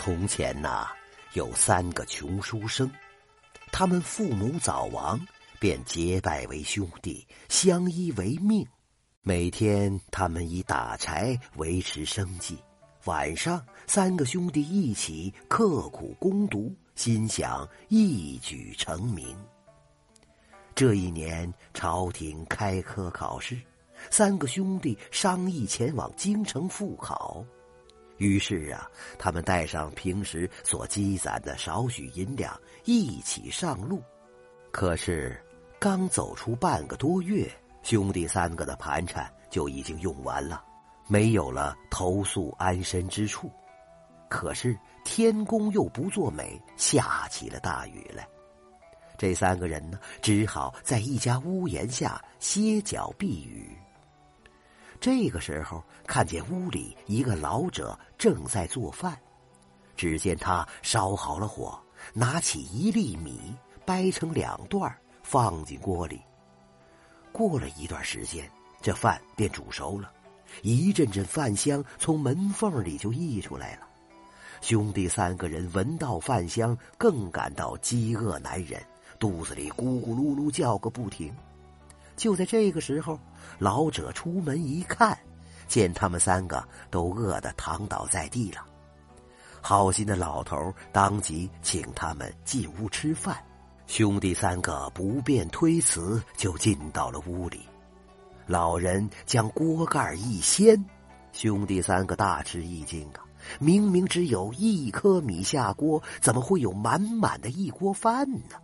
从前呐，有三个穷书生，他们父母早亡，便结拜为兄弟，相依为命。每天他们以打柴维持生计，晚上三个兄弟一起刻苦攻读，心想一举成名。这一年，朝廷开科考试，三个兄弟商议前往京城赴考。于是啊，他们带上平时所积攒的少许银两，一起上路。可是，刚走出半个多月，兄弟三个的盘缠就已经用完了，没有了投宿安身之处。可是天公又不作美，下起了大雨来。这三个人呢，只好在一家屋檐下歇脚避雨。这个时候，看见屋里一个老者正在做饭。只见他烧好了火，拿起一粒米，掰成两段，放进锅里。过了一段时间，这饭便煮熟了，一阵阵饭香从门缝里就溢出来了。兄弟三个人闻到饭香，更感到饥饿难忍，肚子里咕咕噜噜叫个不停。就在这个时候，老者出门一看，见他们三个都饿得躺倒在地了。好心的老头当即请他们进屋吃饭。兄弟三个不便推辞，就进到了屋里。老人将锅盖一掀，兄弟三个大吃一惊啊！明明只有一颗米下锅，怎么会有满满的一锅饭呢？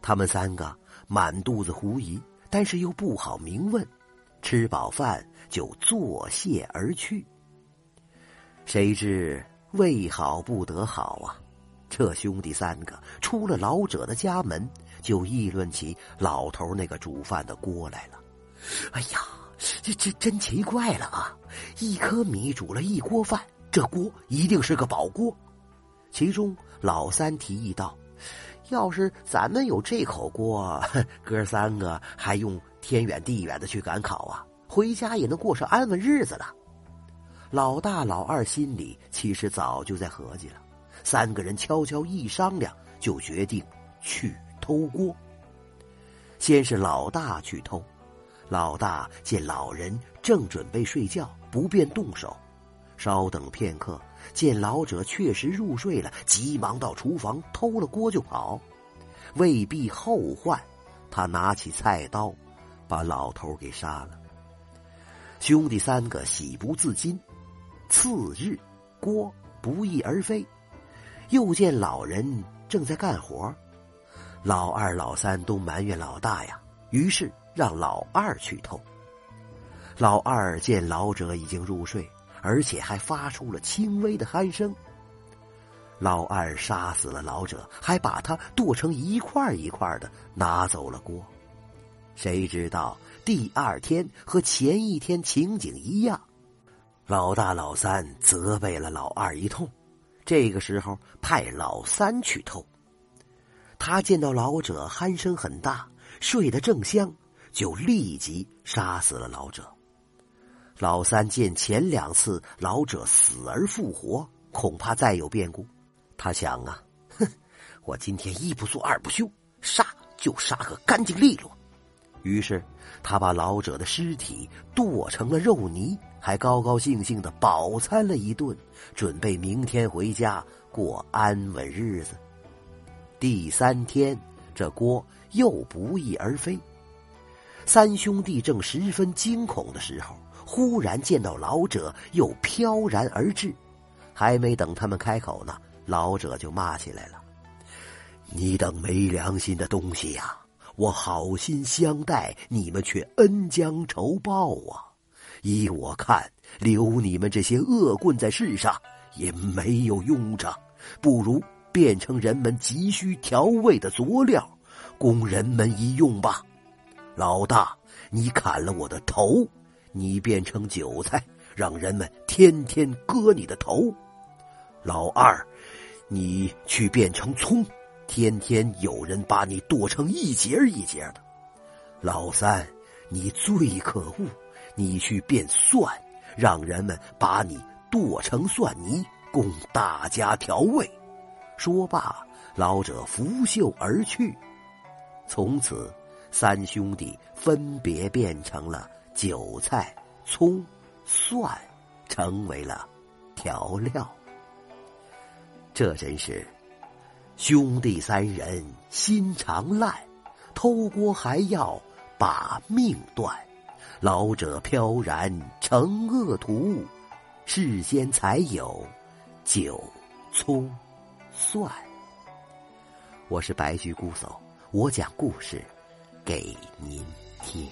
他们三个满肚子狐疑。但是又不好明问，吃饱饭就作谢而去。谁知未好不得好啊！这兄弟三个出了老者的家门，就议论起老头那个煮饭的锅来了。哎呀，这这真奇怪了啊！一颗米煮了一锅饭，这锅一定是个宝锅。其中老三提议道。要是咱们有这口锅，哥三个还用天远地远的去赶考啊？回家也能过上安稳日子了。老大、老二心里其实早就在合计了，三个人悄悄一商量，就决定去偷锅。先是老大去偷，老大见老人正准备睡觉，不便动手，稍等片刻。见老者确实入睡了，急忙到厨房偷了锅就跑，为避后患，他拿起菜刀，把老头给杀了。兄弟三个喜不自禁。次日，锅不翼而飞，又见老人正在干活，老二、老三都埋怨老大呀，于是让老二去偷。老二见老者已经入睡。而且还发出了轻微的鼾声。老二杀死了老者，还把他剁成一块一块的拿走了锅。谁知道第二天和前一天情景一样，老大老三责备了老二一通。这个时候派老三去偷，他见到老者鼾声很大，睡得正香，就立即杀死了老者。老三见前两次老者死而复活，恐怕再有变故。他想啊，哼，我今天一不做二不休，杀就杀个干净利落。于是他把老者的尸体剁成了肉泥，还高高兴兴的饱餐了一顿，准备明天回家过安稳日子。第三天，这锅又不翼而飞。三兄弟正十分惊恐的时候。忽然见到老者又飘然而至，还没等他们开口呢，老者就骂起来了：“你等没良心的东西呀！我好心相待，你们却恩将仇报啊！依我看，留你们这些恶棍在世上也没有用着，不如变成人们急需调味的佐料，供人们一用吧。老大，你砍了我的头。”你变成韭菜，让人们天天割你的头；老二，你去变成葱，天天有人把你剁成一节一节的；老三，你最可恶，你去变蒜，让人们把你剁成蒜泥，供大家调味。说罢，老者拂袖而去。从此，三兄弟分别变成了韭菜、葱、蒜，成为了调料。这真是兄弟三人心肠烂，偷锅还要把命断。老者飘然成恶徒，事先才有酒、葱、蒜。我是白驹姑叟，我讲故事给您听。